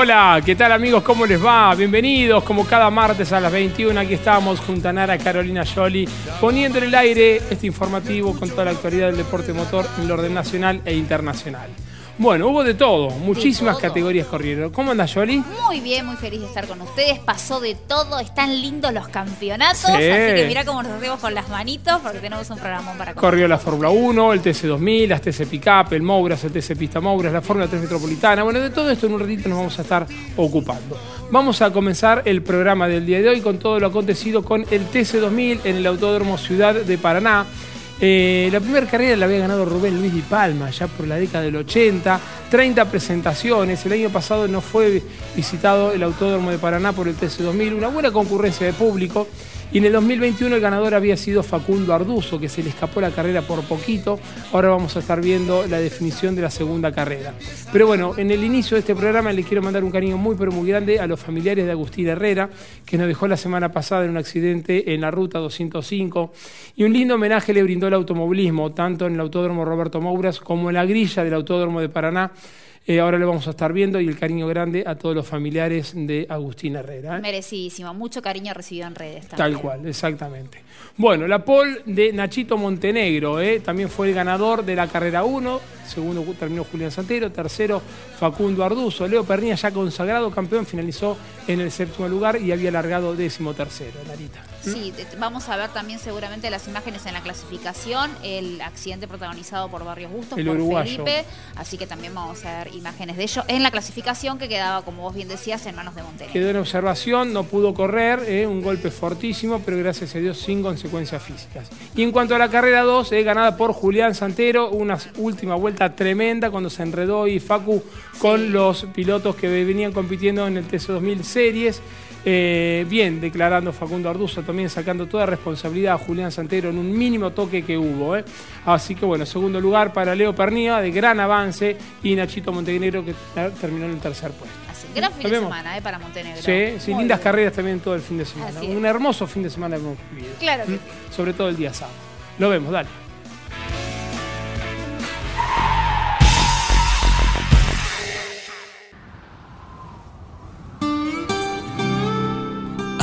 hola. ¿Qué tal amigos? ¿Cómo les va? Bienvenidos como cada martes a las 21. Aquí estamos junto a Nara Carolina Yoli poniendo en el aire este informativo con toda la actualidad del deporte motor en el orden nacional e internacional. Bueno, hubo de todo, muchísimas categorías corrieron. ¿Cómo anda, Jolie? Muy bien, muy feliz de estar con ustedes. Pasó de todo, están lindos los campeonatos. Así que mira cómo nos hacemos con las manitos porque tenemos un programa para Corrió la Fórmula 1, el TC2000, las TC Pickup, el Mouras, el TC Pista Mouras, la Fórmula 3 Metropolitana. Bueno, de todo esto en un ratito nos vamos a estar ocupando. Vamos a comenzar el programa del día de hoy con todo lo acontecido con el TC2000 en el Autódromo Ciudad de Paraná. Eh, la primera carrera la había ganado Rubén Luis Di Palma, ya por la década del 80. 30 presentaciones. El año pasado no fue visitado el Autódromo de Paraná por el TC2000. Una buena concurrencia de público. Y en el 2021 el ganador había sido Facundo Arduzo, que se le escapó la carrera por poquito. Ahora vamos a estar viendo la definición de la segunda carrera. Pero bueno, en el inicio de este programa le quiero mandar un cariño muy pero muy grande a los familiares de Agustín Herrera, que nos dejó la semana pasada en un accidente en la ruta 205. Y un lindo homenaje le brindó el automovilismo, tanto en el Autódromo Roberto Mouras como en la grilla del Autódromo de Paraná eh, ahora lo vamos a estar viendo y el cariño grande a todos los familiares de Agustín Herrera. ¿eh? Merecidísimo, mucho cariño recibido en redes. Tal cual, exactamente. Bueno, la pole de Nachito Montenegro, ¿eh? también fue el ganador de la carrera 1, segundo terminó Julián Santero, tercero Facundo Arduzo, Leo Pernilla ya consagrado campeón, finalizó en el séptimo lugar y había largado décimo tercero, Narita. Sí, vamos a ver también seguramente las imágenes en la clasificación, el accidente protagonizado por Barrios Bustos, el por uruguayo. Felipe, así que también vamos a ver imágenes de ello en la clasificación que quedaba, como vos bien decías, en manos de Montenegro. Quedó en observación, no pudo correr, ¿eh? un golpe fortísimo, pero gracias a Dios sin consecuencias físicas. Y en cuanto a la carrera 2, eh, ganada por Julián Santero, una última vuelta tremenda cuando se enredó y Facu con los pilotos que venían compitiendo en el TC2000 Series. Eh, bien, declarando Facundo Arduzo, también sacando toda responsabilidad a Julián Santero en un mínimo toque que hubo. ¿eh? Así que bueno, segundo lugar para Leo Pernía, de gran avance, y Nachito Montenegro, que terminó en el tercer puesto. Así, gran fin de semana ¿eh? para Montenegro. Sí, sí lindas carreras también todo el fin de semana. Un hermoso fin de semana hemos vivido. Claro que ¿Mm? Sobre todo el día sábado. Lo vemos, dale.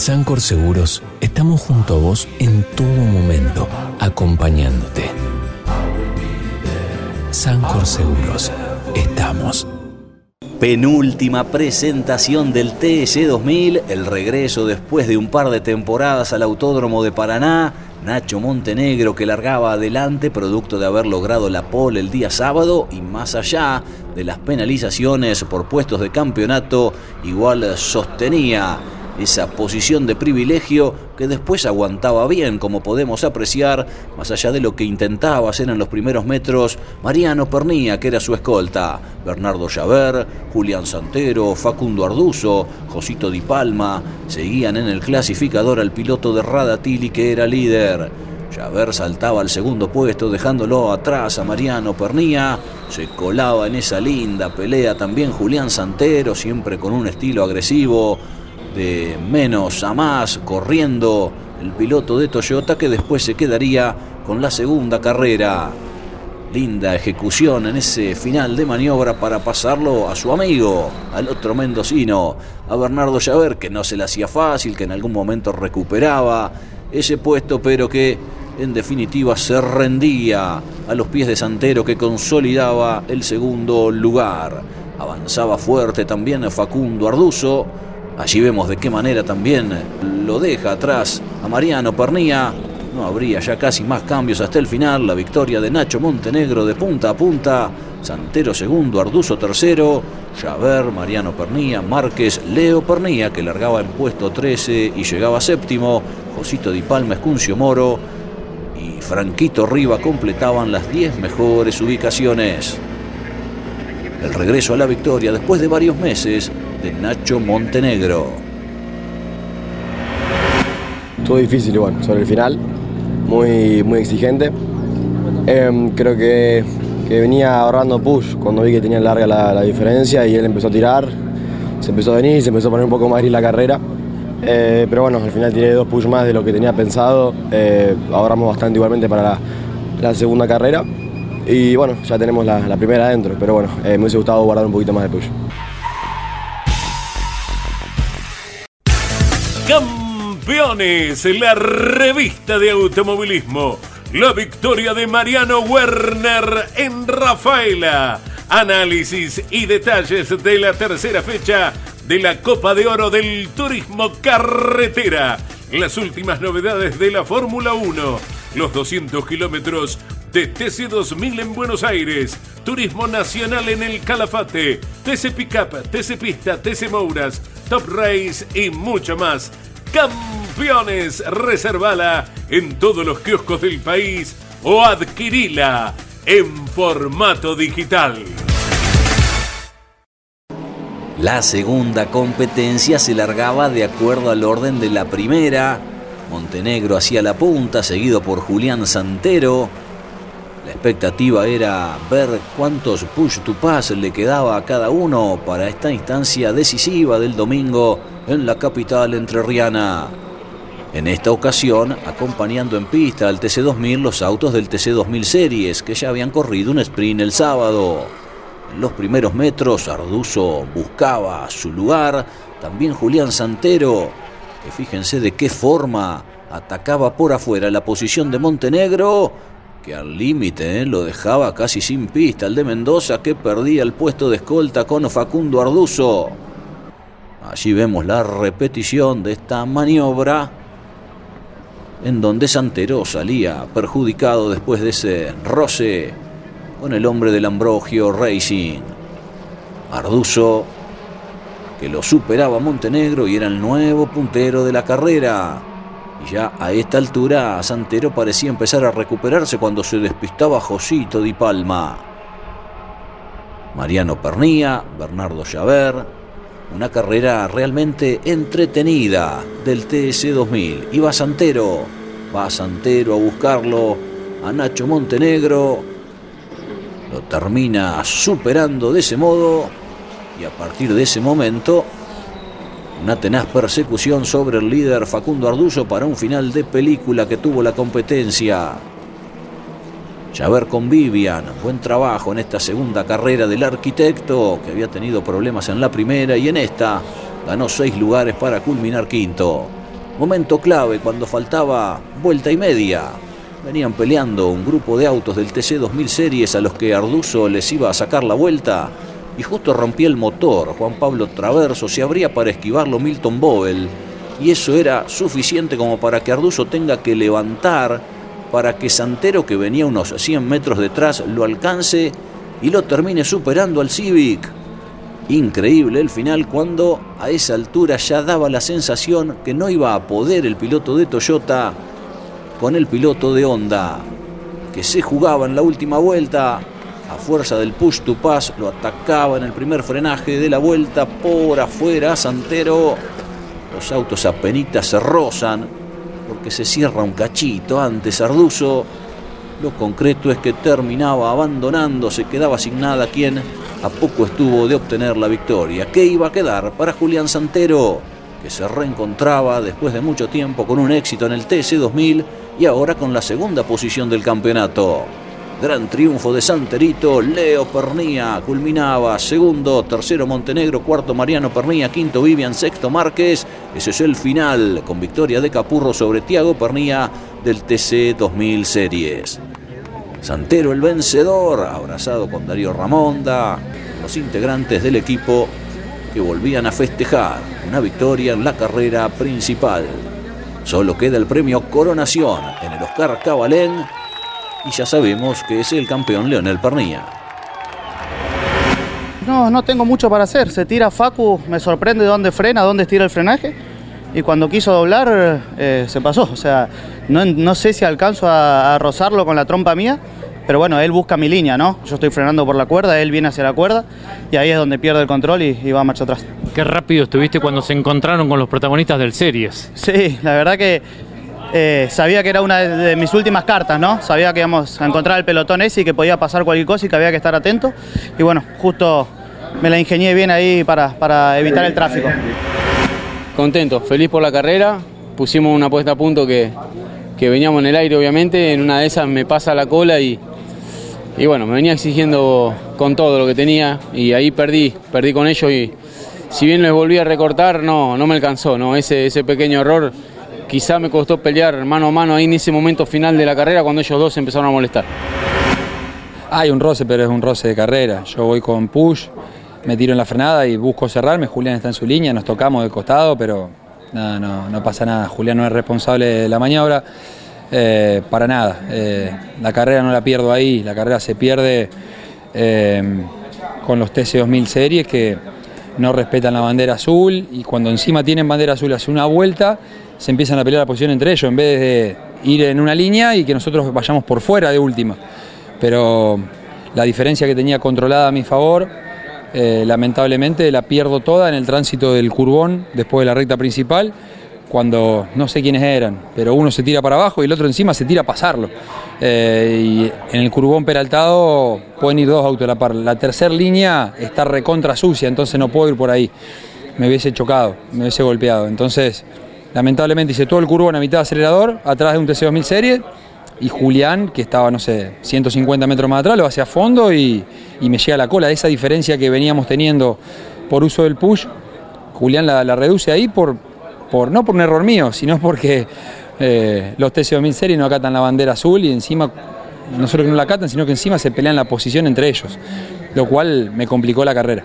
Sancor Seguros estamos junto a vos en todo momento, acompañándote. Sancor Seguros, estamos. Penúltima presentación del TS 2000, el regreso después de un par de temporadas al Autódromo de Paraná. Nacho Montenegro que largaba adelante producto de haber logrado la pole el día sábado y más allá de las penalizaciones por puestos de campeonato, igual sostenía esa posición de privilegio que después aguantaba bien, como podemos apreciar, más allá de lo que intentaba hacer en los primeros metros Mariano Pernía, que era su escolta, Bernardo Llaver, Julián Santero, Facundo Arduzo, Josito Di Palma, seguían en el clasificador al piloto de Radatili, que era líder. Llaver saltaba al segundo puesto dejándolo atrás a Mariano Pernía. Se colaba en esa linda pelea también Julián Santero, siempre con un estilo agresivo de menos a más, corriendo el piloto de Toyota que después se quedaría con la segunda carrera. Linda ejecución en ese final de maniobra para pasarlo a su amigo, al otro mendocino, a Bernardo Llaver, que no se le hacía fácil, que en algún momento recuperaba ese puesto, pero que en definitiva se rendía a los pies de Santero, que consolidaba el segundo lugar. Avanzaba fuerte también Facundo Arduzo, Allí vemos de qué manera también lo deja atrás a Mariano Pernía. No habría ya casi más cambios hasta el final. La victoria de Nacho Montenegro de punta a punta. Santero segundo, Arduzo tercero. Javer, Mariano Pernía, Márquez, Leo Pernía, que largaba en puesto 13 y llegaba séptimo. Josito Di Palma, Escuncio Moro y Franquito Riva completaban las 10 mejores ubicaciones. El regreso a la victoria después de varios meses de Nacho Montenegro. Estuvo difícil igual, sobre el final, muy, muy exigente. Em, creo que, venía ahorrando push cuando vi que tenía larga la, diferencia y él empezó a tirar, se empezó a venir, se empezó a poner un poco más gris la carrera. Eh, pero bueno, al final tiré dos push más de lo que tenía pensado. Eh, ahorramos bastante igualmente para la, segunda carrera. Y bueno, ya tenemos la, primera adentro, pero bueno, eh, me hubiese gustado guardar un poquito más de push. Campeones, la revista de automovilismo. La victoria de Mariano Werner en Rafaela. Análisis y detalles de la tercera fecha de la Copa de Oro del Turismo Carretera. Las últimas novedades de la Fórmula 1. Los 200 kilómetros de TC2000 en Buenos Aires, Turismo Nacional en el Calafate, TC Pickup, TC Pista, TC Mouras, Top Race y mucho más. Campeones, reservala en todos los kioscos del país o adquirila en formato digital. La segunda competencia se largaba de acuerdo al orden de la primera. Montenegro hacía la punta, seguido por Julián Santero. La expectativa era ver cuántos push to pass le quedaba a cada uno para esta instancia decisiva del domingo en la capital entrerriana. En esta ocasión, acompañando en pista al TC2000 los autos del TC2000 Series que ya habían corrido un sprint el sábado. En los primeros metros, Arduzo buscaba su lugar, también Julián Santero, que fíjense de qué forma atacaba por afuera la posición de Montenegro, que al límite eh, lo dejaba casi sin pista el de Mendoza, que perdía el puesto de escolta con Facundo Arduzo. Allí vemos la repetición de esta maniobra en donde Santero salía perjudicado después de ese roce con el hombre del Ambrogio Racing. Arduzo, que lo superaba Montenegro y era el nuevo puntero de la carrera. Y ya a esta altura Santero parecía empezar a recuperarse cuando se despistaba Josito Di Palma. Mariano Pernía, Bernardo Llaver, Una carrera realmente entretenida del TS2000. Iba Santero, va Santero a buscarlo a Nacho Montenegro. Lo termina superando de ese modo y a partir de ese momento una tenaz persecución sobre el líder Facundo Arduzo para un final de película que tuvo la competencia. Chaver con Vivian, buen trabajo en esta segunda carrera del arquitecto que había tenido problemas en la primera y en esta ganó seis lugares para culminar quinto. Momento clave cuando faltaba vuelta y media. Venían peleando un grupo de autos del TC 2000 Series a los que Arduzo les iba a sacar la vuelta y justo rompía el motor. Juan Pablo Traverso se abría para esquivarlo Milton Bovel y eso era suficiente como para que Arduzo tenga que levantar para que Santero, que venía unos 100 metros detrás, lo alcance y lo termine superando al Civic. Increíble el final cuando a esa altura ya daba la sensación que no iba a poder el piloto de Toyota con el piloto de Honda, que se jugaba en la última vuelta. A fuerza del push to pass lo atacaba en el primer frenaje de la vuelta por afuera Santero. Los autos apenas se rozan porque se cierra un cachito antes Arduzo. Lo concreto es que terminaba abandonando, se quedaba sin nada quien a poco estuvo de obtener la victoria. ¿Qué iba a quedar para Julián Santero? Que se reencontraba después de mucho tiempo con un éxito en el TC2000 y ahora con la segunda posición del campeonato. Gran triunfo de Santerito, Leo Pernía culminaba segundo, tercero Montenegro, cuarto Mariano Pernía, quinto Vivian, sexto Márquez. Ese es el final con victoria de Capurro sobre Tiago Pernía del TC 2000 Series. Santero el vencedor, abrazado con Darío Ramonda, los integrantes del equipo que volvían a festejar una victoria en la carrera principal. Solo queda el premio Coronación en el Oscar Cabalén y ya sabemos que es el campeón Leonel Pernía. No, no tengo mucho para hacer. Se tira Facu, me sorprende dónde frena, dónde estira el frenaje. Y cuando quiso doblar, eh, se pasó. O sea, no, no sé si alcanzo a, a, rozarlo con la trompa mía. Pero bueno, él busca mi línea, ¿no? Yo estoy frenando por la cuerda, él viene hacia la cuerda. Y ahí es donde pierde el control y, y va marcha atrás. Qué rápido estuviste cuando se encontraron con los protagonistas del Series. Sí, la verdad que eh, sabía que era una de mis últimas cartas, ¿no? Sabía que íbamos a encontrar el pelotón ese y que podía pasar cualquier cosa y que había que estar atento. Y bueno, justo me la ingenié bien ahí para, para evitar el tráfico. Contento, feliz por la carrera. Pusimos una puesta a punto que, que veníamos en el aire, obviamente. En una de esas me pasa la cola y, y bueno, me venía exigiendo con todo lo que tenía y ahí perdí, perdí con ellos y si bien les volví a recortar, no, no me alcanzó, ¿no? Ese, ese pequeño error quizá me costó pelear mano a mano ahí en ese momento final de la carrera cuando ellos dos empezaron a molestar. Hay un roce, pero es un roce de carrera. Yo voy con push, me tiro en la frenada y busco cerrarme. Julián está en su línea, nos tocamos de costado, pero no, no, pasa nada. Julián no es responsable de la maniobra. Eh, para nada. Eh, la carrera no la pierdo ahí, la carrera se pierde eh, con los TC2000 series que no respetan la bandera azul y cuando encima tienen bandera azul hace una vuelta se empiezan a pelear la posición entre ellos en vez de ir en una línea y que nosotros vayamos por fuera de última. Pero la diferencia que tenía controlada a mi favor, eh, lamentablemente la pierdo toda en el tránsito del curbón después de la recta principal, cuando no sé quiénes eran, pero uno se tira para abajo y el otro encima se tira a pasarlo. Eh, y en el curbón peraltado pueden ir dos autos a la par. La tercera línea está recontra sucia, entonces no puedo ir por ahí. Me hubiese chocado, me hubiese golpeado. Entonces, lamentablemente hice todo el curbón a mitad de acelerador, atrás de un TC2000 serie, y Julián, que estaba, no sé, 150 metros más atrás, lo hacia fondo y, y me llega a la cola. Esa diferencia que veníamos teniendo por uso del push, Julián la, la reduce ahí por, por, no por un error mío, sino porque eh, los TC2000 series no acatan la bandera azul y encima, no solo que no la acatan, sino que encima se pelean la posición entre ellos, lo cual me complicó la carrera.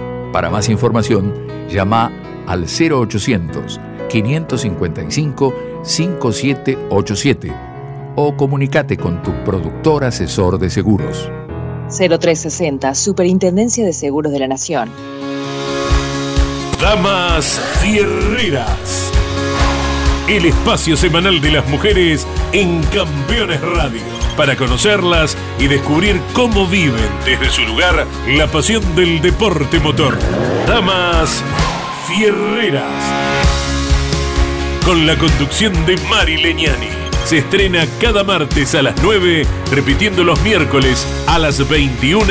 Para más información, llama al 0800 555 5787 o comunícate con tu productor asesor de seguros. 0360, Superintendencia de Seguros de la Nación. Damas Fierreras. El espacio semanal de las mujeres en Campeones Radio. Para conocerlas y descubrir cómo viven desde su lugar la pasión del deporte motor. Damas Fierreras. Con la conducción de Mari Leñani se estrena cada martes a las 9, repitiendo los miércoles a las 21,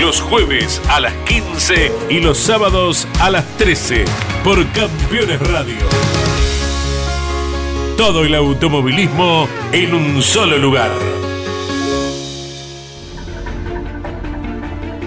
los jueves a las 15 y los sábados a las 13 por Campeones Radio. Todo el automovilismo en un solo lugar.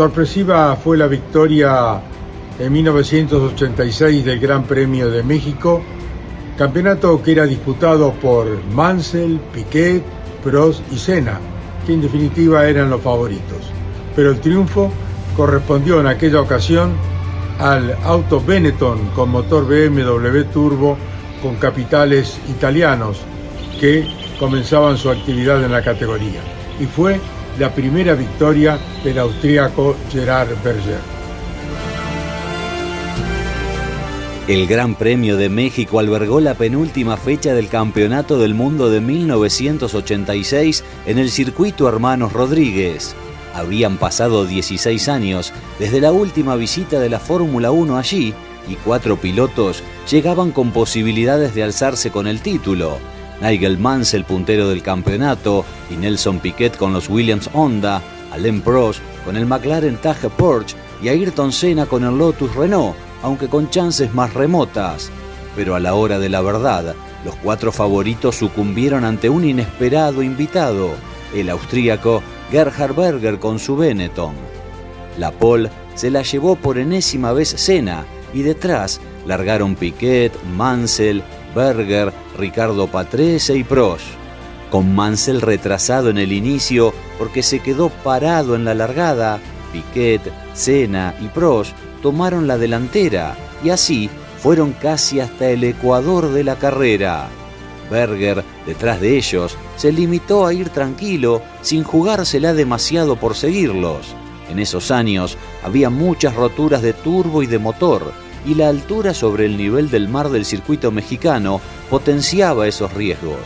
Sorpresiva fue la victoria en 1986 del Gran Premio de México, campeonato que era disputado por Mansell, Piquet, Prost y Senna, que en definitiva eran los favoritos. Pero el triunfo correspondió en aquella ocasión al auto Benetton con motor BMW turbo con capitales italianos que comenzaban su actividad en la categoría. Y fue la primera victoria del austríaco Gerard Berger. El Gran Premio de México albergó la penúltima fecha del Campeonato del Mundo de 1986 en el circuito Hermanos Rodríguez. Habían pasado 16 años desde la última visita de la Fórmula 1 allí y cuatro pilotos llegaban con posibilidades de alzarse con el título. Nigel Mansell, puntero del campeonato, y Nelson Piquet con los Williams Honda, Alain Prost con el McLaren Tage Porsche y Ayrton Senna con el Lotus Renault, aunque con chances más remotas. Pero a la hora de la verdad, los cuatro favoritos sucumbieron ante un inesperado invitado, el austríaco Gerhard Berger con su Benetton. La pole se la llevó por enésima vez Senna y detrás largaron Piquet, Mansell, Berger, Ricardo Patrese y Prost. Con Mansell retrasado en el inicio porque se quedó parado en la largada, Piquet, Senna y Prost tomaron la delantera y así fueron casi hasta el ecuador de la carrera. Berger, detrás de ellos, se limitó a ir tranquilo, sin jugársela demasiado por seguirlos. En esos años había muchas roturas de turbo y de motor, y la altura sobre el nivel del mar del circuito mexicano potenciaba esos riesgos.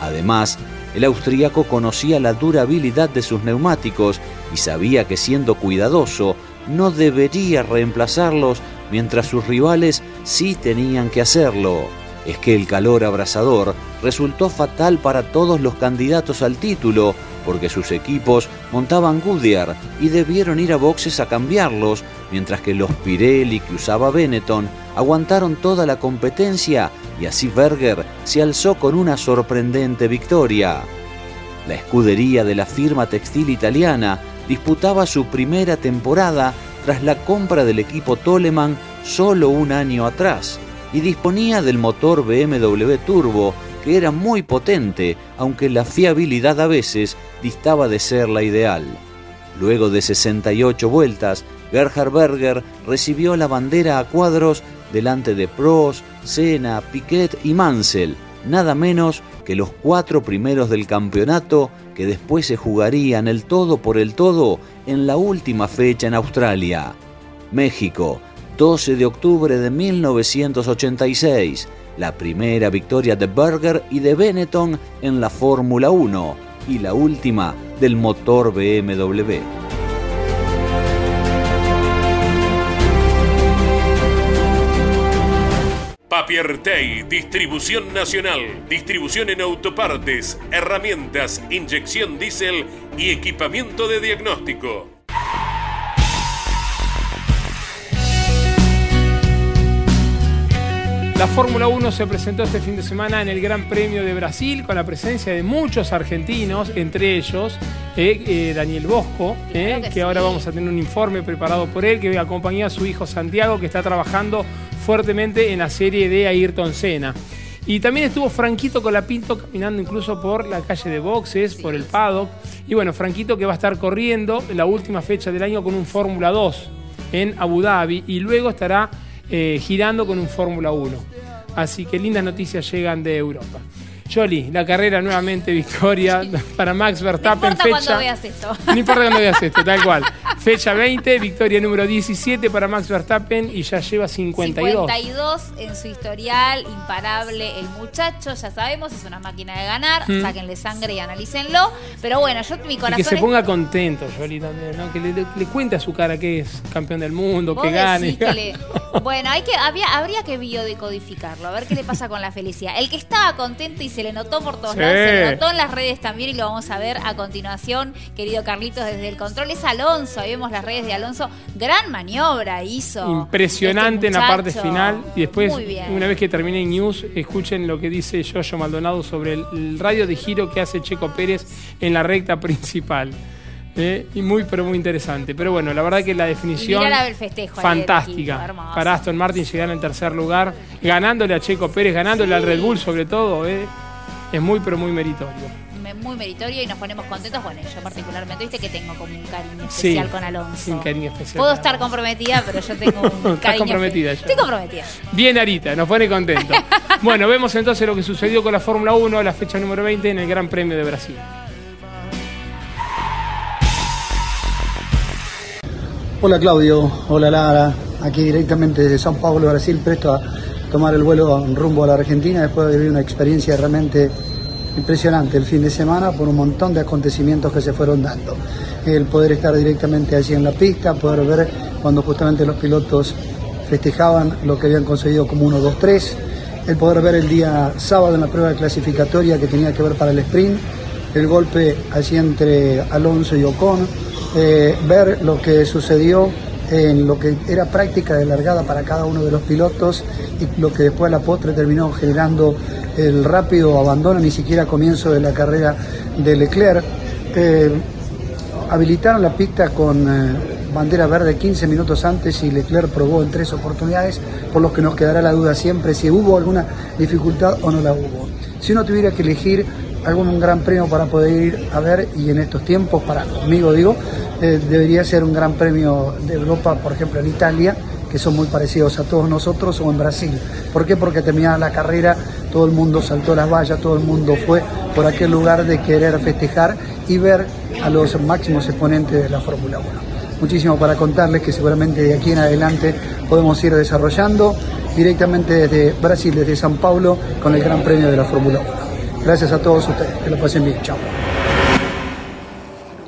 Además, el austríaco conocía la durabilidad de sus neumáticos y sabía que siendo cuidadoso no debería reemplazarlos mientras sus rivales sí tenían que hacerlo. Es que el calor abrasador resultó fatal para todos los candidatos al título porque sus equipos montaban Goodyear y debieron ir a boxes a cambiarlos, mientras que los Pirelli que usaba Benetton aguantaron toda la competencia y así Berger se alzó con una sorprendente victoria. La escudería de la firma textil italiana disputaba su primera temporada tras la compra del equipo Toleman solo un año atrás y disponía del motor BMW Turbo que era muy potente, aunque la fiabilidad a veces distaba de ser la ideal. Luego de 68 vueltas, Gerhard Berger recibió la bandera a cuadros delante de Prost, Senna, Piquet y Mansell, nada menos que los cuatro primeros del campeonato que después se jugarían el todo por el todo en la última fecha en Australia. México, 12 de octubre de 1986 la primera victoria de Berger y de Benetton en la Fórmula 1 y la última del motor BMW. Papiertei, distribución nacional, distribución en autopartes, herramientas, inyección diésel y equipamiento de diagnóstico. La Fórmula 1 se presentó este fin de semana en el Gran Premio de Brasil con la presencia de muchos argentinos, entre ellos eh, eh, Daniel Bosco, eh, que, ahora vamos a tener un informe preparado por él, que acompañó a su hijo Santiago, que está trabajando fuertemente en la serie de Ayrton Senna. Y también estuvo Franquito Colapinto caminando incluso por la calle de boxes, por el paddock. Y bueno, Franquito que va a estar corriendo la última fecha del año con un Fórmula 2 en Abu Dhabi y luego estará eh, girando con un Fórmula 1. Así que lindas noticias llegan de Europa. Jolly, la carrera nuevamente victoria para Max Verstappen. No importa cuando veas esto. No importa cuando veas esto, tal cual. Fecha 20, victoria número 17 para Max Verstappen y ya lleva 52. 52 en su historial, imparable el muchacho, ya sabemos, es una máquina de ganar, Mm. sáquenle sangre y analícenlo. Pero bueno, yo mi Y corazón que se es- ponga contento, Jolly, también, ¿no? Que le, le- le cuente a su cara que es campeón del mundo, que gane. decís que le- Bueno, hay que, había, habría que biodecodificarlo, a ver qué le pasa con la felicidad. El que estaba contento y se le notó por todos Sí. lados, se le notó en las redes también y lo vamos a ver a continuación, querido Carlitos, desde el control. Es Alonso, ahí vemos las redes de Alonso. Gran maniobra hizo. Impresionante este en la parte final. Y después, una vez que termine news, escuchen lo que dice Yoyo Maldonado sobre el, radio de giro que hace Checo Pérez en la recta principal. Eh, y muy, pero muy interesante. Pero bueno, la verdad que la definición el festejo fantástica. equipo. Para Aston Martin llegar en tercer lugar, ganándole a Checo Pérez, ganándole al Red Bull sobre todo. eh, es muy, pero muy meritorio. Me- Muy meritorio y nos ponemos contentos. Bueno, yo particularmente, viste que tengo como un cariño Sí, especial con Alonso. un cariño especial. Puedo estar comprometida, pero yo tengo un Estás cariño. comprometida espe- ya. Estoy comprometida. Bien, Arita, nos pone contento. bueno, vemos entonces lo que sucedió con la Fórmula 1, la fecha número 20 en el Gran Premio de Brasil. Hola Claudio, hola Lara, aquí directamente desde San Pablo, Brasil, presto a tomar el vuelo rumbo a la Argentina después de vivir una experiencia realmente impresionante el fin de semana por un montón de acontecimientos que se fueron dando. El poder estar directamente allí en la pista, poder ver cuando justamente los pilotos festejaban lo que habían conseguido como 1, 2, 3, el poder ver el día sábado en la prueba clasificatoria que tenía que ver para el sprint, el golpe allí entre Alonso y Ocon, eh, ver lo que sucedió en lo que era práctica de largada para cada uno de los pilotos y lo que después a la postre terminó generando el rápido abandono, ni siquiera comienzo de la carrera de Leclerc. Eh, habilitaron la pista con eh, bandera verde 15 minutos antes y Leclerc probó en tres oportunidades, por lo que nos quedará la duda siempre si hubo alguna dificultad o no la hubo. Si uno tuviera que elegir algún gran premio para poder ir a ver, y en estos tiempos, para conmigo digo, eh, debería ser un gran premio de Europa, por ejemplo en Italia, que son muy parecidos a todos nosotros, o en Brasil. ¿Por qué? Porque terminada la carrera, todo el mundo saltó las vallas, todo el mundo fue por aquel lugar de querer festejar y ver a los máximos exponentes de la Fórmula 1. Muchísimo para contarles que seguramente de aquí en adelante podemos ir desarrollando directamente desde Brasil, desde San Paulo, con el Gran Premio de la Fórmula 1. Gracias a todos ustedes, que lo pasen bien, chao.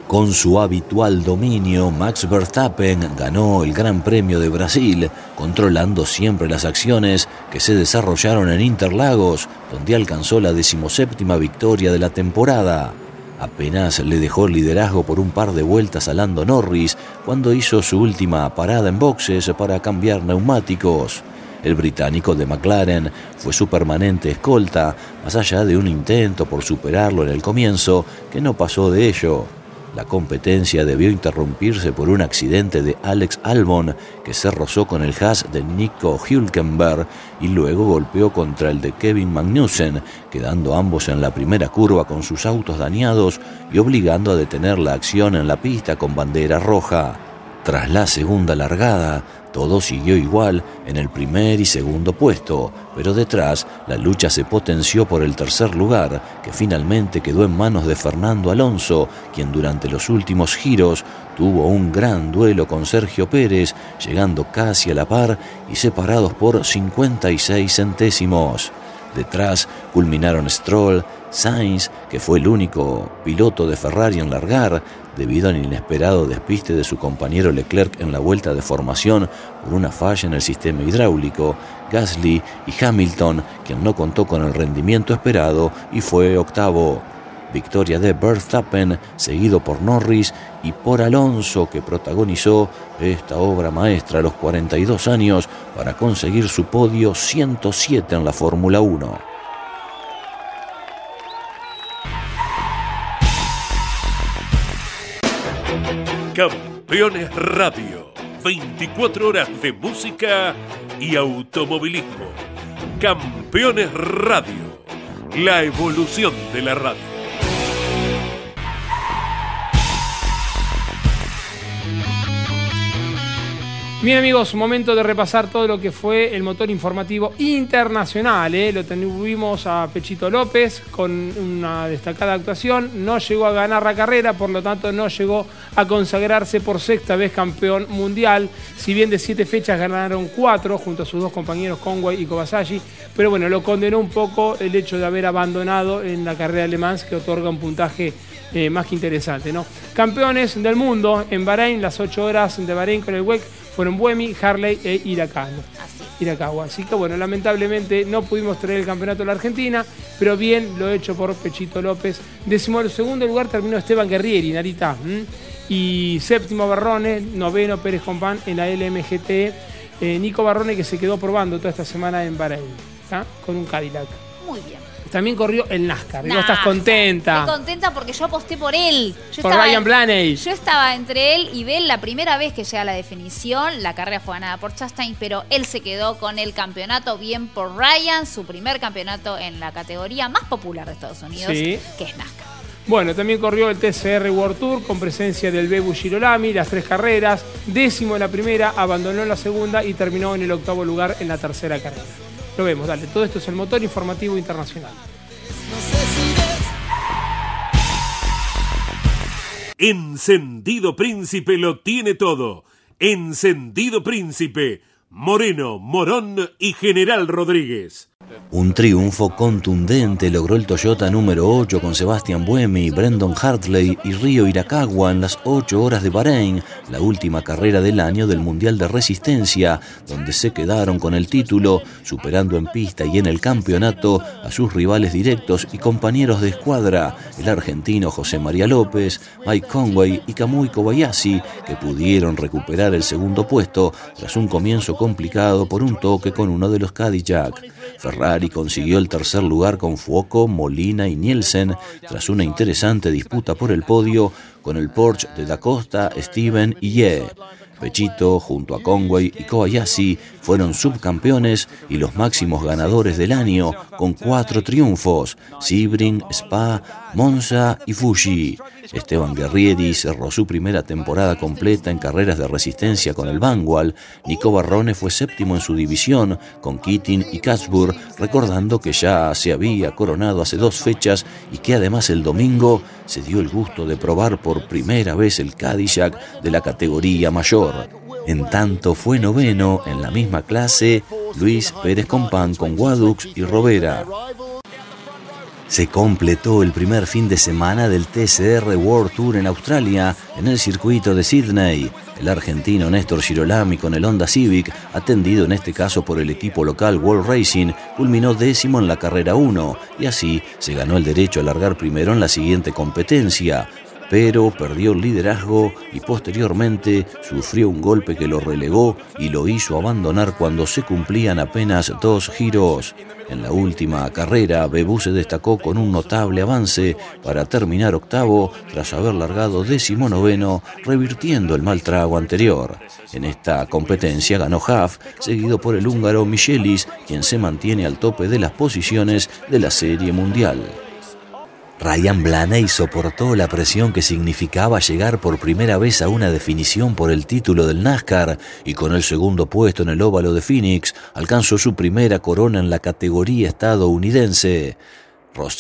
Con su habitual dominio, Max Verstappen ganó el Gran Premio de Brasil, controlando siempre las acciones que se desarrollaron en Interlagos, donde alcanzó la decimoséptima victoria de la temporada. Apenas le dejó el liderazgo por un par de vueltas a Lando Norris cuando hizo su última parada en boxes para cambiar neumáticos. El británico de McLaren fue su permanente escolta, más allá de un intento por superarlo en el comienzo, que no pasó de ello. La competencia debió interrumpirse por un accidente de Alex Albon que se rozó con el Haas de Nico Hülkenberg y luego golpeó contra el de Kevin Magnussen, quedando ambos en la primera curva con sus autos dañados y obligando a detener la acción en la pista con bandera roja. Tras la segunda largada, todo siguió igual en el primer y segundo puesto, pero detrás la lucha se potenció por el tercer lugar, que finalmente quedó en manos de Fernando Alonso, quien durante los últimos giros tuvo un gran duelo con Sergio Pérez, llegando casi a la par y separados por 56 centésimos. Detrás culminaron Stroll, Sainz, que fue el único piloto de Ferrari en largar, debido al inesperado despiste de su compañero Leclerc en la vuelta de formación por una falla en el sistema hidráulico, Gasly y Hamilton, quien no contó con el rendimiento esperado y fue octavo. Victoria de Verstappen, seguido por Norris y por Alonso, que protagonizó esta obra maestra a los 42 años para conseguir su podio 107 en la Fórmula 1. Campeones Radio. 24 horas de música y automovilismo. Campeones Radio. La evolución de la radio. Bien amigos, momento de repasar todo lo que fue el motor informativo internacional. ¿eh? Lo tuvimos a Pechito López con una destacada actuación. No llegó a ganar la carrera, por lo tanto no llegó a consagrarse por sexta vez campeón mundial. Si bien de siete fechas ganaron cuatro junto a sus dos compañeros Conway y Kobayashi. Pero bueno, lo condenó un poco el hecho de haber abandonado en la carrera de que otorga un puntaje eh, más que interesante. Campeones del mundo en Bahrein, las ocho horas de Bahrein con el WEC fueron Buemi, Harley e Irakawa. Irakawa. Así que bueno, lamentablemente no pudimos traer el campeonato a la Argentina, pero bien lo hecho por Pechito López. Décimo el segundo lugar terminó Esteban Guerrieri, Narita. Y séptimo Barrone, noveno Pérez Compán en la LMGT. Eh, Nico Barrone que se quedó probando toda esta semana en Bahrein, con un Cadillac. Muy bien. También corrió el NASCAR. y vos estás contenta. Estoy contenta porque yo aposté por él. Yo por Ryan Blaney. Yo estaba entre él y Bell la primera vez que llega a la definición. La carrera fue ganada por Chastain, pero él se quedó con el campeonato. Bien por Ryan, su primer campeonato en la categoría más popular de Estados Unidos, que es NASCAR. Bueno, también corrió el TCR World Tour con presencia del Bebu Girolami, las tres carreras, décimo en la primera, abandonó en la segunda y terminó en el octavo lugar en la tercera carrera. Lo vemos, dale, todo esto es el motor informativo internacional. Encendido Príncipe lo tiene todo. Encendido Príncipe, Moreno, Morón y General Rodríguez. Un triunfo contundente logró el Toyota número 8 con Sebastian Buemi, Brendan Hartley y Río Irakawa en las 8 horas de Bahrein, la última carrera del año del Mundial de Resistencia, donde se quedaron con el título, superando en pista y en el campeonato a sus rivales directos y compañeros de escuadra, el argentino José María López, Mike Conway y Kamui Kobayashi, que pudieron recuperar el segundo puesto tras un comienzo complicado por un toque con uno de los Cadillac. Ferrari consiguió el tercer lugar con Fuoco, Molina y Nielsen tras una interesante disputa por el podio con el Porsche de Da Costa, Steven y Ye. Pechito, junto a Conway y Kobayashi, fueron subcampeones y los máximos ganadores del año con cuatro triunfos, Sebring, Spa, Monza y Fuji. Esteban Guerrieri cerró su primera temporada completa en carreras de resistencia con el Vanguard. Nico Barrone fue séptimo en su división con Keating y Katzburg, recordando que ya se había coronado hace dos fechas y que además el domingo se dio el gusto de probar por primera vez el Cadillac de la categoría mayor. En tanto fue noveno en la misma clase Luis Pérez Compán con Guadux y Robera. Se completó el primer fin de semana del TCR World Tour en Australia, en el circuito de Sydney. El argentino Néstor Girolami con el Honda Civic, atendido en este caso por el equipo local World Racing, culminó décimo en la carrera 1 y así se ganó el derecho a largar primero en la siguiente competencia, pero perdió el liderazgo y posteriormente sufrió un golpe que lo relegó y lo hizo abandonar cuando se cumplían apenas dos giros. En la última carrera, Bebú se destacó con un notable avance para terminar octavo tras haber largado décimo noveno, revirtiendo el mal trago anterior. En esta competencia ganó Haaf, seguido por el húngaro Michelis, quien se mantiene al tope de las posiciones de la Serie Mundial. Ryan Blaney soportó la presión que significaba llegar por primera vez a una definición por el título del NASCAR y con el segundo puesto en el óvalo de Phoenix alcanzó su primera corona en la categoría estadounidense. Ross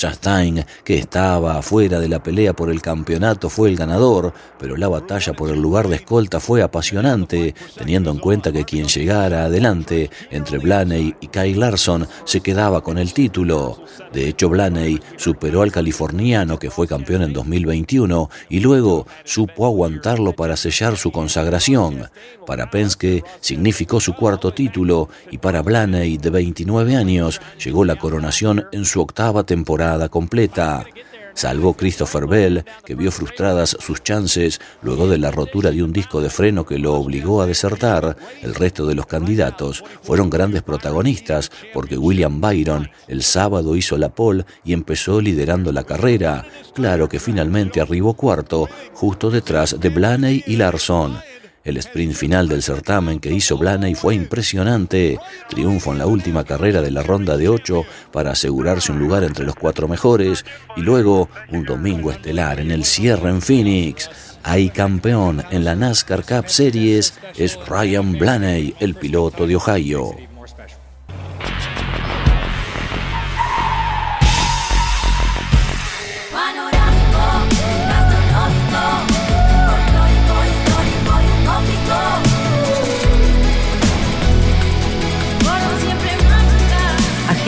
que estaba fuera de la pelea por el campeonato, fue el ganador, pero la batalla por el lugar de escolta fue apasionante, teniendo en cuenta que quien llegara adelante entre Blaney y Kyle Larson se quedaba con el título. De hecho, Blaney superó al californiano que fue campeón en 2021 y luego supo aguantarlo para sellar su consagración. Para Penske significó su cuarto título y para Blaney, de 29 años, llegó la coronación en su octava temporada temporada completa. Salvó Christopher Bell, que vio frustradas sus chances luego de la rotura de un disco de freno que lo obligó a desertar. El resto de los candidatos fueron grandes protagonistas porque William Byron el sábado hizo la pole y empezó liderando la carrera. Claro que finalmente arribó cuarto, justo detrás de Blaney y Larson. El sprint final del certamen que hizo Blaney fue impresionante. Triunfo en la última carrera de la ronda de ocho para asegurarse un lugar entre los cuatro mejores y luego un domingo estelar en el cierre en Phoenix. Hay campeón en la NASCAR Cup Series es Ryan Blaney, el piloto de Ohio.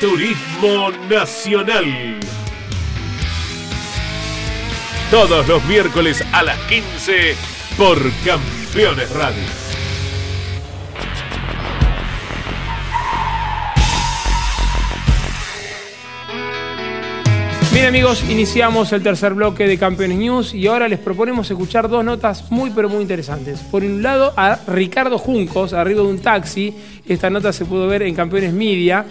Turismo Nacional. Todos los miércoles a las 15 por Campeones Radio. Bien amigos, iniciamos el tercer bloque de Campeones News y ahora les proponemos escuchar dos notas muy pero muy interesantes. Por un lado a Ricardo Juncos, arriba de un taxi, esta nota se pudo ver en Campeones Media,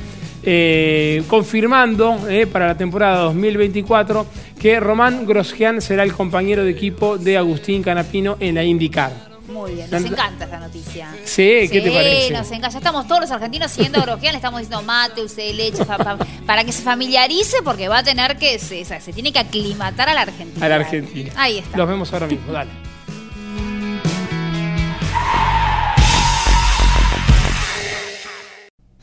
eh, confirmando eh, para la temporada 2024 que Román Grosjean será el compañero de equipo de Agustín Canapino en la IndyCar. Muy bien, nos encanta esta noticia. Sí, ¿qué te parece? nos encanta. Ya estamos todos los argentinos siguiendo a Grosjean, le estamos diciendo mate, usted leche, fa- fa- para que se familiarice porque va a tener que, se, se tiene que aclimatar a la Argentina. A la Argentina. Ahí está. Los vemos ahora mismo, dale.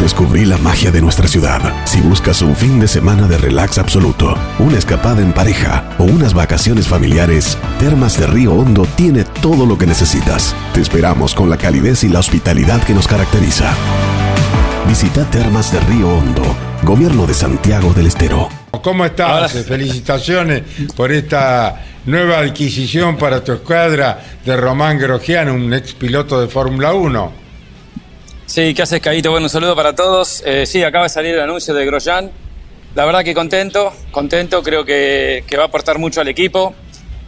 Descubrí la magia de nuestra ciudad. Si buscas un fin de semana de relax absoluto, una escapada en pareja o unas vacaciones familiares, Termas de Río Hondo tiene todo lo que necesitas. Te esperamos con la calidez y la hospitalidad que nos caracteriza. Visita Termas de Río Hondo, Gobierno de Santiago del Estero. ¿Cómo estás? Felicitaciones por esta nueva adquisición para tu escuadra de Román Grosjean, un ex piloto de Fórmula 1. Sí, ¿qué haces, Caíto? Bueno, un saludo para todos. Eh, sí, acaba de salir el anuncio de Grosjean. La verdad que contento, contento, creo que, que va a aportar mucho al equipo.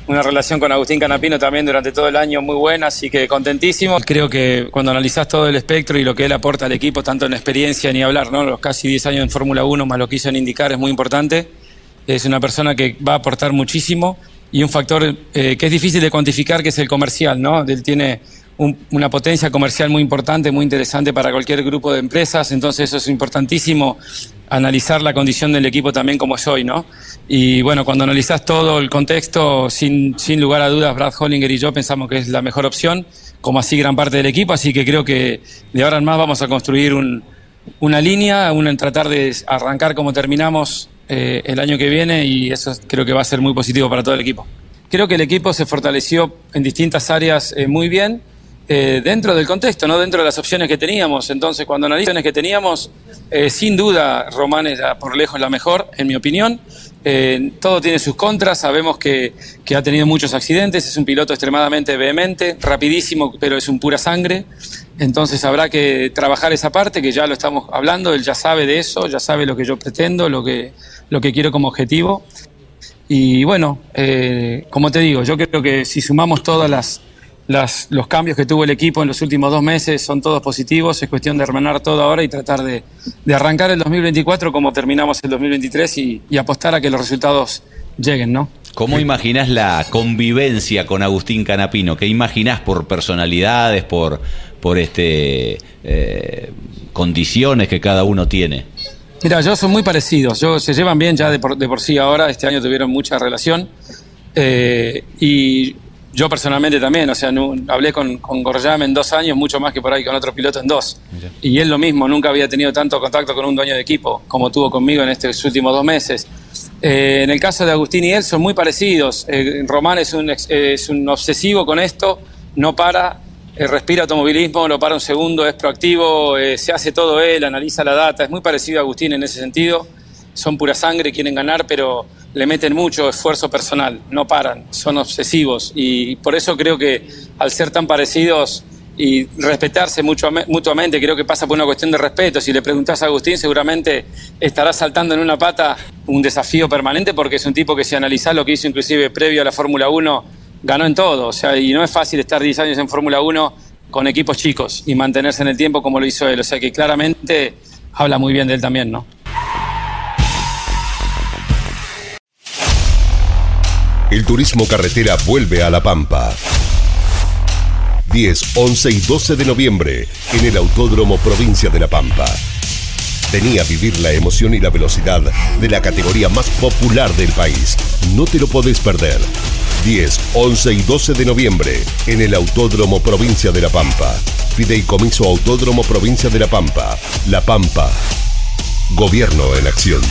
Una relación con Agustín Canapino también durante todo el año muy buena, así que contentísimo. Creo que cuando analizás todo el espectro y lo que él aporta al equipo, tanto en experiencia ni hablar, ¿no? Los casi 10 años en Fórmula 1 más lo que hizo en indicar es muy importante. Es una persona que va a aportar muchísimo y un factor eh, que es difícil de cuantificar, que es el comercial, ¿no? Él tiene un- una potencia comercial muy importante, muy interesante para cualquier grupo de empresas, entonces eso es importantísimo analizar la condición del equipo también como es hoy, ¿no? Y bueno, cuando analizás todo el contexto, sin, sin lugar a dudas, Brad Hollinger y yo pensamos que es la mejor opción, como así gran parte del equipo, así que creo que de ahora en más vamos a construir un, una línea, una, en tratar de arrancar como terminamos eh, el año que viene y eso creo que va a ser muy positivo para todo el equipo. Creo que el equipo se fortaleció en distintas áreas eh, muy bien. Eh, dentro del contexto, no dentro de las opciones que teníamos. Entonces, cuando analizamos que teníamos, eh, sin duda Román era por lejos la mejor, en mi opinión. Eh, todo tiene sus contras, sabemos que, que, ha tenido muchos accidentes, es un piloto extremadamente vehemente, rapidísimo, pero es un pura sangre. Entonces habrá que trabajar esa parte, que ya lo estamos hablando, él ya sabe de eso, ya sabe lo que yo pretendo, lo que, lo que quiero como objetivo. Y bueno, como te digo, yo creo que si sumamos todas las, las, los cambios que tuvo el equipo en los últimos dos meses son todos positivos, es cuestión de hermanar todo ahora y tratar de, de arrancar el 2024 como terminamos el 2023 y, y, apostar a que los resultados lleguen, ¿no? ¿Cómo imaginas la convivencia con Agustín Canapino? ¿Qué imaginas por personalidades, por, por este, eh, condiciones que cada uno tiene? Mira, yo son muy parecidos, yo, se llevan bien ya de por, de por sí ahora, este año tuvieron mucha relación eh, y yo personalmente también, o sea, no, hablé con, con Gorjam en dos años, mucho más que por ahí con otro piloto en dos. Y él lo mismo, nunca había tenido tanto contacto con un dueño de equipo como tuvo conmigo en estos últimos dos meses. Eh, en el caso de Agustín y él son muy parecidos. Eh, Román es un, es un obsesivo con esto, no para, eh, respira automovilismo, no para un segundo, es proactivo, eh, se hace todo él, analiza la data, es muy parecido a Agustín en ese sentido. Son pura sangre, quieren ganar, pero le meten mucho esfuerzo personal, no paran, son obsesivos y por eso creo que al ser tan parecidos y respetarse mutuamente, creo que pasa por una cuestión de respeto. Si le preguntas a Agustín, seguramente estará saltando en una pata un desafío permanente porque es un tipo que si analiza lo que hizo inclusive previo a la Fórmula 1, ganó en todo. O sea, y no es fácil estar 10 años en Fórmula 1 con equipos chicos y mantenerse en el tiempo como lo hizo él. O sea que claramente habla muy bien de él también, ¿no? El turismo carretera vuelve a La Pampa. 10, 11 y 12 de noviembre en el Autódromo Provincia de La Pampa. Venía a vivir la emoción y la velocidad de la categoría más popular del país. No te lo podés perder. 10, 11 y 12 de noviembre en el Autódromo Provincia de La Pampa. Fideicomiso Autódromo Provincia de La Pampa. La Pampa. Gobierno en acción.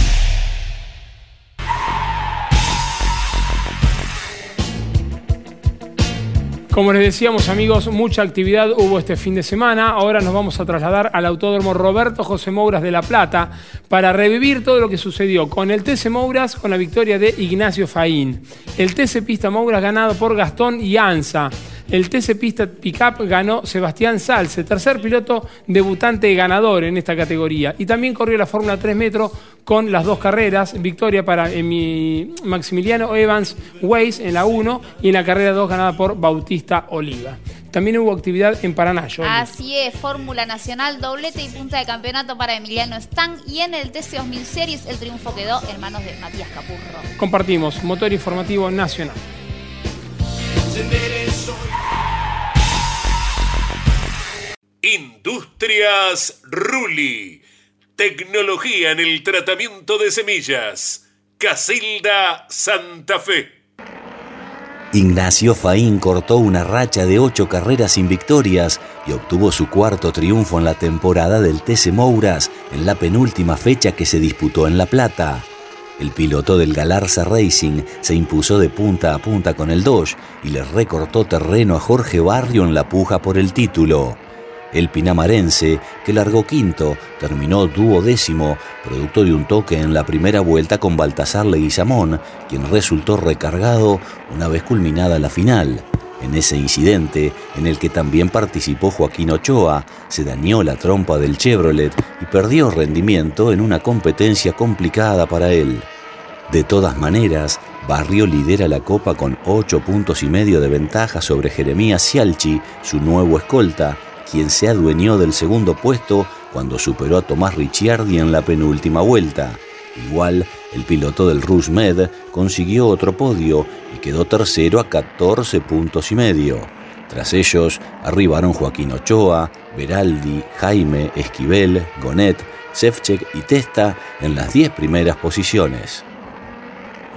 Como les decíamos amigos, mucha actividad hubo este fin de semana. Ahora nos vamos a trasladar al Autódromo Roberto José Mouras de La Plata para revivir todo lo que sucedió con el TC Mouras con la victoria de Ignacio Faín. El TC Pista Mouras ganado por Gastón y Anza. El TC Pista Pickup ganó Sebastián Salce, tercer piloto debutante ganador en esta categoría. Y también corrió la Fórmula 3 Metro con las dos carreras. Victoria para mi Maximiliano Evans Weiss en la 1 y en la carrera 2 ganada por Bautista Oliva. También hubo actividad en Paraná. Johnny. Así es, Fórmula Nacional, doblete y punta de campeonato para Emiliano Stang. Y en el TC 2000 Series el triunfo quedó en manos de Matías Capurro. Compartimos motor informativo nacional. Industrias Ruli. Tecnología en el tratamiento de semillas. Casilda Santa Fe. Ignacio Faín cortó una racha de ocho carreras sin victorias y obtuvo su cuarto triunfo en la temporada del TC Mouras en la penúltima fecha que se disputó en La Plata. El piloto del Galarza Racing se impuso de punta a punta con el Dodge y le recortó terreno a Jorge Barrio en la puja por el título. El pinamarense, que largó quinto, terminó duodécimo, producto de un toque en la primera vuelta con Baltasar Leguizamón, quien resultó recargado una vez culminada la final. En ese incidente, en el que también participó Joaquín Ochoa, se dañó la trompa del Chevrolet y perdió rendimiento en una competencia complicada para él. De todas maneras, Barrio lidera la copa con ocho puntos y medio de ventaja sobre Jeremías Cialchi, su nuevo escolta, quien se adueñó del segundo puesto cuando superó a Tomás Ricciardi en la penúltima vuelta. Igual, el piloto del Rouge Med consiguió otro podio y quedó tercero a 14 puntos y medio. Tras ellos, arribaron Joaquín Ochoa, Beraldi, Jaime, Esquivel, Gonet, Sefchek y Testa en las 10 primeras posiciones.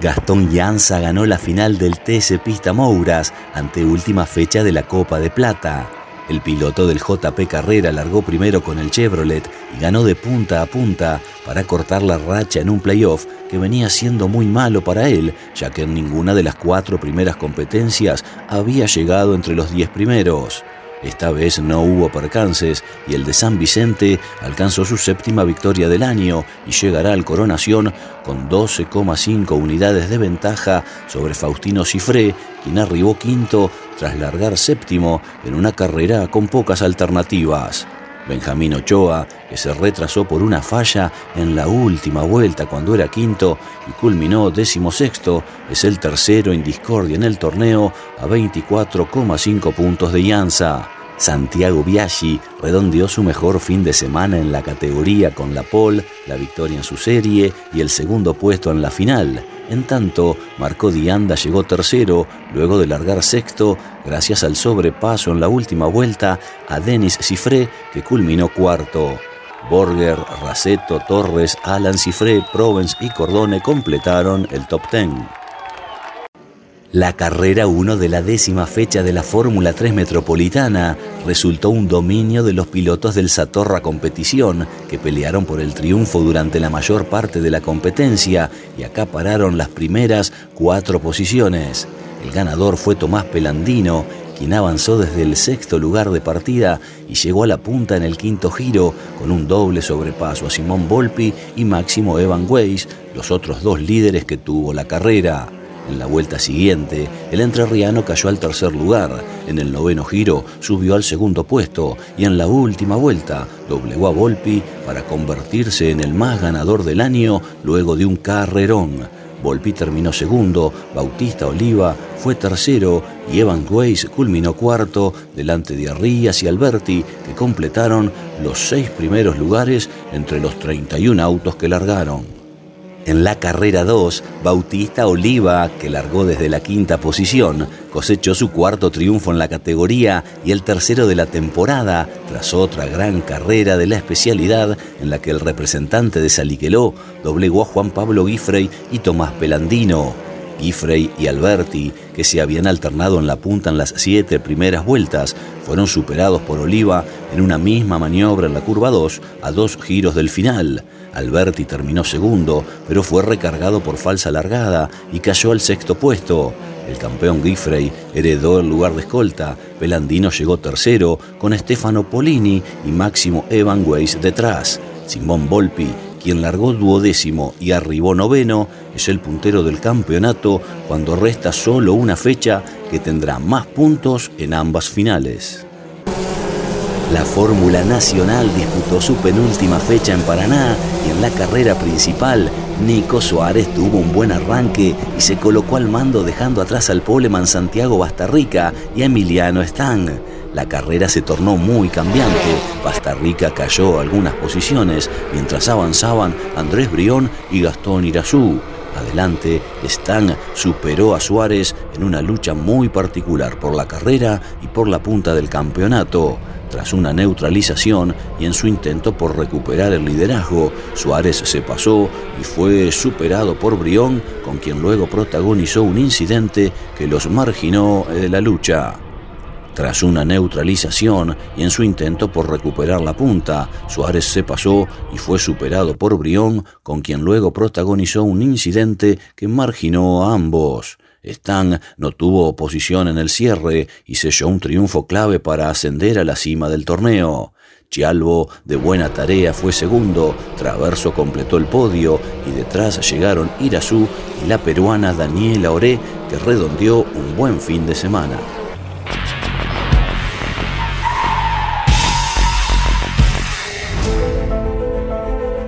Gastón Llanza ganó la final del TC Pista Mouras ante última fecha de la Copa de Plata. El piloto del JP Carrera largó primero con el Chevrolet y ganó de punta a punta para cortar la racha en un playoff que venía siendo muy malo para él, ya que en ninguna de las cuatro primeras competencias había llegado entre los diez primeros. Esta vez no hubo percances y el de San Vicente alcanzó su séptima victoria del año y llegará al coronación con 12,5 unidades de ventaja sobre Faustino Cifré, quien arribó quinto tras largar séptimo en una carrera con pocas alternativas. Benjamín Ochoa, que se retrasó por una falla en la última vuelta cuando era quinto y culminó décimo sexto, es el tercero en discordia en el torneo a 24,5 puntos de Llanza. Santiago Biaggi redondeó su mejor fin de semana en la categoría con la pole, la victoria en su serie y el segundo puesto en la final. En tanto, Marco Dianda llegó tercero luego de largar sexto gracias al sobrepaso en la última vuelta a Denis Cifré que culminó cuarto. Borger, Raceto, Torres, Alan Cifré, Provence y Cordone completaron el top ten. La carrera 1 de la décima fecha de la Fórmula 3 Metropolitana resultó un dominio de los pilotos del Satorra Competición, que pelearon por el triunfo durante la mayor parte de la competencia y acapararon las primeras cuatro posiciones. El ganador fue Tomás Pelandino, quien avanzó desde el sexto lugar de partida y llegó a la punta en el quinto giro con un doble sobrepaso a Simón Volpi y Máximo Evan Weiss, los otros dos líderes que tuvo la carrera. En la vuelta siguiente, el entrerriano cayó al tercer lugar. En el noveno giro subió al segundo puesto y en la última vuelta doblegó a Volpi para convertirse en el más ganador del año luego de un carrerón. Volpi terminó segundo, Bautista Oliva fue tercero y Evan Weiss culminó cuarto delante de Arrías y Alberti que completaron los seis primeros lugares entre los 31 autos que largaron. En la carrera 2, Bautista Oliva, que largó desde la quinta posición, cosechó su cuarto triunfo en la categoría y el tercero de la temporada, tras otra gran carrera de la especialidad en la que el representante de Saliqueló doblegó a Juan Pablo Guifrey y Tomás Pelandino. Guifrey y Alberti, que se habían alternado en la punta en las siete primeras vueltas, fueron superados por Oliva en una misma maniobra en la curva 2 a dos giros del final. Alberti terminó segundo, pero fue recargado por falsa largada y cayó al sexto puesto. El campeón Giffrey heredó el lugar de escolta. Pelandino llegó tercero con Stefano Polini y Máximo Evan Weiss detrás. Simón Volpi, quien largó duodécimo y arribó noveno, es el puntero del campeonato cuando resta solo una fecha que tendrá más puntos en ambas finales. La Fórmula Nacional disputó su penúltima fecha en Paraná y en la carrera principal, Nico Suárez tuvo un buen arranque y se colocó al mando dejando atrás al poleman Santiago Bastarrica y Emiliano Stang. La carrera se tornó muy cambiante. Bastarrica cayó algunas posiciones mientras avanzaban Andrés Brión y Gastón Irazú. Adelante, Stang superó a Suárez en una lucha muy particular por la carrera y por la punta del campeonato. Tras una neutralización y en su intento por recuperar el liderazgo, Suárez se pasó y fue superado por Brión, con quien luego protagonizó un incidente que los marginó de la lucha. Tras una neutralización y en su intento por recuperar la punta, Suárez se pasó y fue superado por Brión, con quien luego protagonizó un incidente que marginó a ambos. Stan no tuvo oposición en el cierre y selló un triunfo clave para ascender a la cima del torneo. Chialvo, de buena tarea, fue segundo, Traverso completó el podio y detrás llegaron Irazú y la peruana Daniela Oré, que redondeó un buen fin de semana.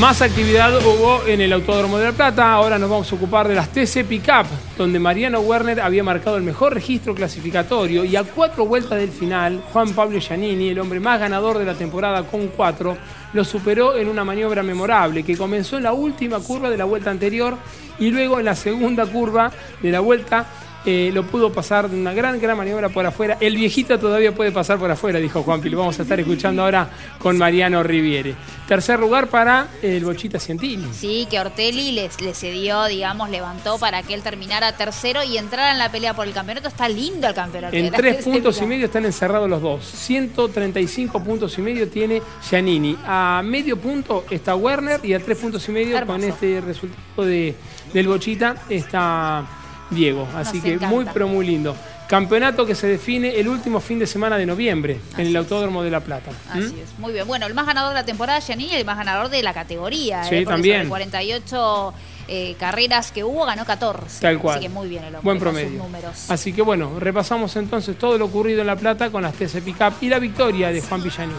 Más actividad hubo en el Autódromo de La Plata. Ahora nos vamos a ocupar de las TC Pickup, donde Mariano Werner había marcado el mejor registro clasificatorio y a cuatro vueltas del final, Juan Pablo Giannini, el hombre más ganador de la temporada con cuatro, lo superó en una maniobra memorable que comenzó en la última curva de la vuelta anterior y luego en la segunda curva de la vuelta eh, lo pudo pasar de una gran, gran maniobra por afuera. El viejito todavía puede pasar por afuera, dijo Juanpi. Lo vamos a estar escuchando ahora con Mariano Riviere. Tercer lugar para el Bochita Cientini. Sí, que Ortelli le cedió, digamos, levantó para que él terminara tercero y entrara en la pelea por el campeonato. Está lindo el campeonato. En tres puntos y medio están encerrados los dos. 135 puntos y medio tiene Giannini. A medio punto está Werner y a tres puntos y medio con este resultado de, del Bochita está Diego. Así que muy, pero muy lindo. Campeonato que se define el último fin de semana de noviembre en el Autódromo de La Plata. Así es, muy bien. Bueno, el más ganador de la temporada, y el más ganador de la categoría. Sí, ¿eh? También. sobre 48 eh, carreras que hubo, ganó 14. Tal cual. Así que muy bien el hombre Buen sus promedio. Así que bueno, repasamos entonces todo lo ocurrido en La Plata con las TC Pickup y la victoria de Juan Villanini.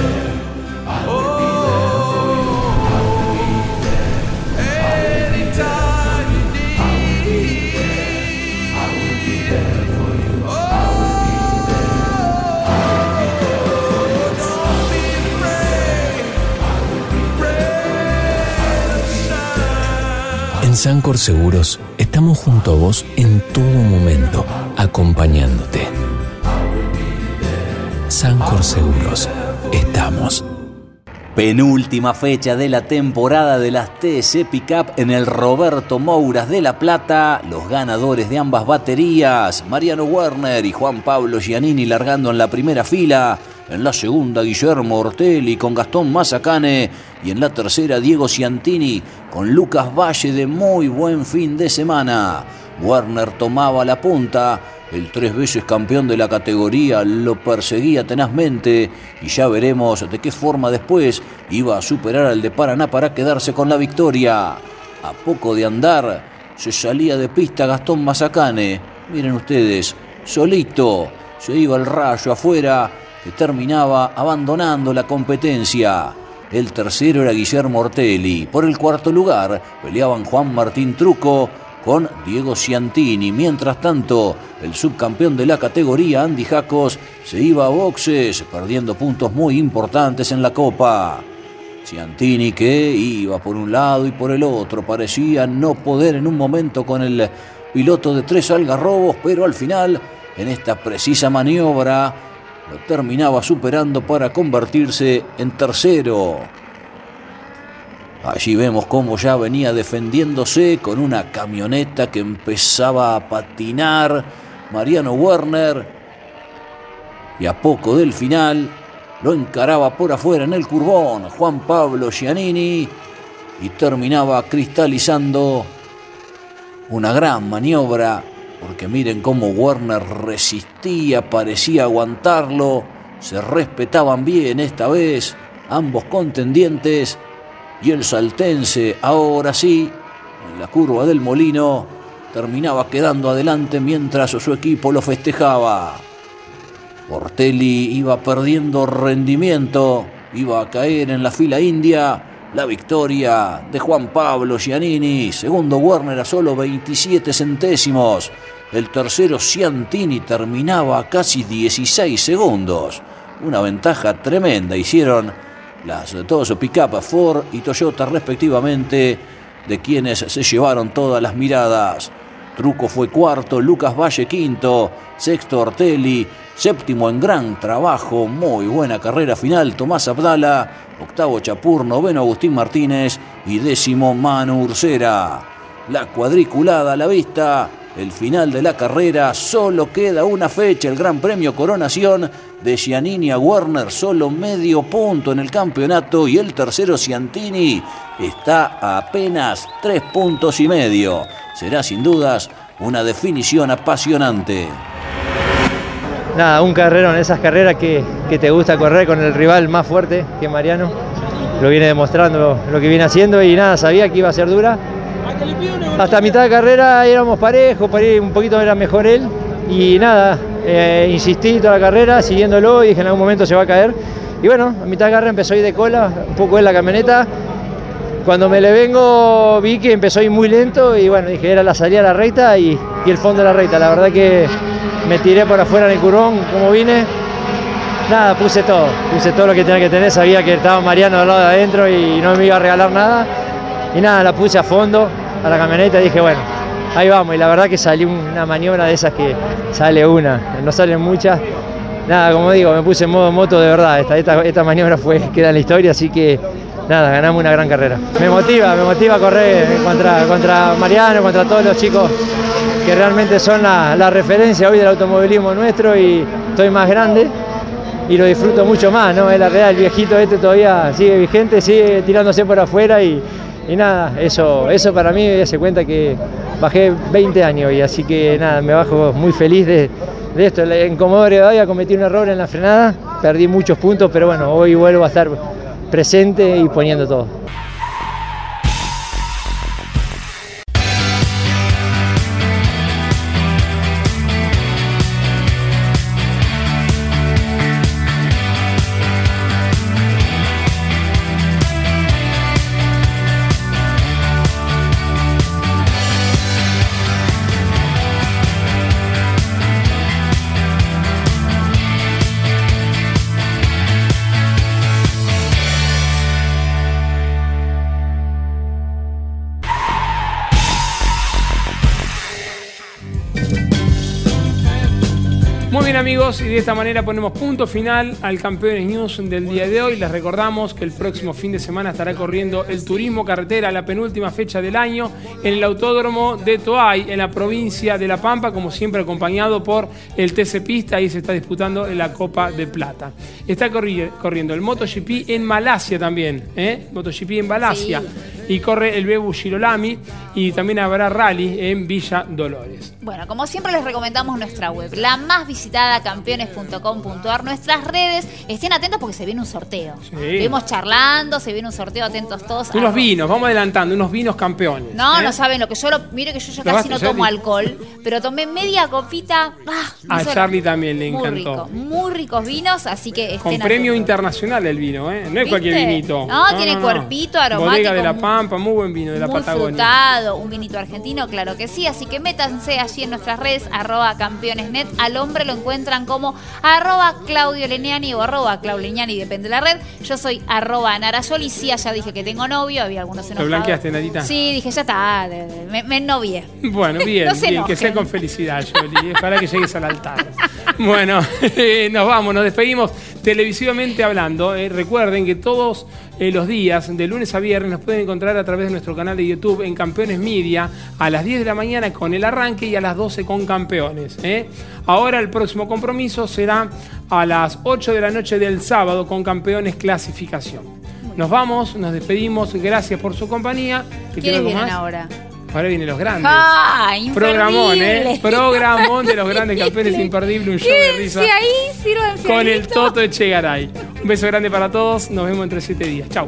Sancor Seguros estamos junto a vos en todo momento, acompañándote. Sancor Seguros, estamos. Penúltima fecha de la temporada de las TC Pickup en el Roberto Mouras de La Plata. Los ganadores de ambas baterías, Mariano Werner y Juan Pablo Giannini largando en la primera fila. En la segunda, Guillermo Ortelli con Gastón Mazacane. Y en la tercera, Diego Ciantini con Lucas Valle de muy buen fin de semana. Werner tomaba la punta. El tres veces campeón de la categoría lo perseguía tenazmente y ya veremos de qué forma después iba a superar al de Paraná para quedarse con la victoria. A poco de andar, se salía de pista Gastón Mazacane. Miren ustedes, solito se iba el rayo afuera que terminaba abandonando la competencia. El tercero era Guillermo Ortelli. Por el cuarto lugar peleaban Juan Martín Truco con Diego Ciantini. Mientras tanto, el subcampeón de la categoría, Andy Jacos, se iba a boxes, perdiendo puntos muy importantes en la Copa. Ciantini que iba por un lado y por el otro, parecía no poder en un momento con el piloto de tres algarrobos, pero al final, en esta precisa maniobra, lo terminaba superando para convertirse en tercero. Allí vemos cómo ya venía defendiéndose con una camioneta que empezaba a patinar Mariano Werner y a poco del final lo encaraba por afuera en el curbón Juan Pablo Giannini y terminaba cristalizando una gran maniobra porque miren cómo Werner resistía, parecía aguantarlo, se respetaban bien esta vez ambos contendientes y el saltense ahora sí, en la curva del molino, terminaba quedando adelante mientras su equipo lo festejaba. Portelli iba perdiendo rendimiento, iba a caer en la fila india. La victoria de Juan Pablo Giannini, segundo Werner a solo 27 centésimos. El tercero Ciantini terminaba a casi 16 segundos. Una ventaja tremenda hicieron las todos pick-up Ford y Toyota respectivamente, de quienes se llevaron todas las miradas. Truco fue cuarto, Lucas Valle quinto, sexto Ortelli, séptimo en gran trabajo, muy buena carrera final Tomás Abdala, octavo Chapur, noveno Agustín Martínez y décimo Manu Ursera. La cuadriculada a la vista, el final de la carrera, solo queda una fecha, el Gran Premio Coronación de Giannini a Werner, solo medio punto en el campeonato y el tercero Ciantini está a apenas tres puntos y medio. Será sin dudas una definición apasionante. Nada, un carrerón, esas carreras que, te gusta correr con el rival más fuerte que Mariano. Lo viene demostrando lo que viene haciendo y nada, sabía que iba a ser dura. Hasta mitad de carrera éramos parejos, un poquito era mejor él. Y nada, eh, insistí toda la carrera, siguiéndolo y dije en algún momento se va a caer. Y bueno, a mitad de carrera empezó a ir de cola, un poco en la camioneta. Cuando me le vengo vi que empezó a ir muy lento y bueno, dije era la salida de la recta y, y el fondo de la recta. La verdad que me tiré por afuera en el curón como vine. Nada, puse todo, puse todo lo que tenía que tener, sabía que estaba Mariano al lado de adentro y no me iba a regalar nada. Y nada, la puse a fondo a la camioneta y dije, bueno, ahí vamos. Y la verdad que salió una maniobra de esas que sale una, no salen muchas. Nada, como digo, me puse en modo moto de verdad. Esta, esta, esta maniobra fue, queda en la historia, así que nada, ganamos una gran carrera. Me motiva, me motiva correr contra, contra Mariano, contra todos los chicos que realmente son la, la referencia hoy del automovilismo nuestro y estoy más grande y lo disfruto mucho más, ¿no? Es la realidad, el viejito este todavía sigue vigente, sigue tirándose por afuera y, y nada, eso, eso para mí se cuenta que bajé 20 años y así que nada, me bajo muy feliz de, de esto. En Comodoro Rivadavia cometí un error en la frenada, perdí muchos puntos, pero bueno, hoy vuelvo a estar presente y poniendo todo. Amigos, y de esta manera ponemos punto final al Campeones News del día de hoy. Les recordamos que el próximo fin de semana estará corriendo el Turismo Carretera, la penúltima fecha del año, en el Autódromo de Toay, en la provincia de La Pampa, como siempre acompañado por el TC Pista, ahí se está disputando la Copa de Plata. Está corri- corriendo el MotoGP en Malasia también, ¿eh? MotoGP en Malasia. Y corre el Bebu Girolami y también habrá rally en Villa Dolores. Bueno, como siempre les recomendamos nuestra web, la más visitada campeones.com.ar, nuestras redes. Estén atentos porque se viene un sorteo. Estuvimos charlando, se viene un sorteo, atentos todos. Unos a- vinos, vamos adelantando, unos vinos campeones. No, ¿eh? no saben lo que yo lo. Mire que yo ya ¿Lo casi no tomo alcohol, pero tomé media copita. Ah, A hizo- Charlie también le muy encantó. rico, muy ricos vinos, así que Con premio atentos. internacional el vino, ¿eh? No es ¿Viste? cualquier vinito. No, tiene cuerpito, aromático, Bodega de la Pampa, muy buen vino de la muy Patagonia. frutado, un vinito argentino, claro que sí. Así que métanse allí en nuestras redes, arroba campeonesnet. Al hombre lo encuentran como arroba Claudio Leniani o arroba Claudio Leniani, depende de la red. Yo soy arroba Narayoli. Sí, allá dije que tengo novio, había algunos ¿Lo enojados. blanqueaste, Nadita? Sí, dije, ya está, me, me ennovié. Bueno, bien, No bien, que sea con felicidad, Yoli, para que llegues al altar. Bueno, nos vamos, nos despedimos televisivamente hablando. Eh, recuerden que todos eh, los días, de lunes a viernes, nos pueden encontrar a través de nuestro canal de YouTube en Campeones Media a las 10 de la mañana con el arranque y a las 12 con Campeones. ¿eh? Ahora el próximo compromiso será a las 8 de la noche del sábado con Campeones Clasificación. Nos vamos, nos despedimos, gracias por su compañía. ¿Te queda ¿Quiénes vienen más? ahora? Ahora vienen los grandes. ¡Ah! Programón! ¿eh? Programón de los grandes campeones imperdible, un show de risa ahí, con el. Toto Echegaray. Un beso grande para todos, nos vemos entre siete días. Chau.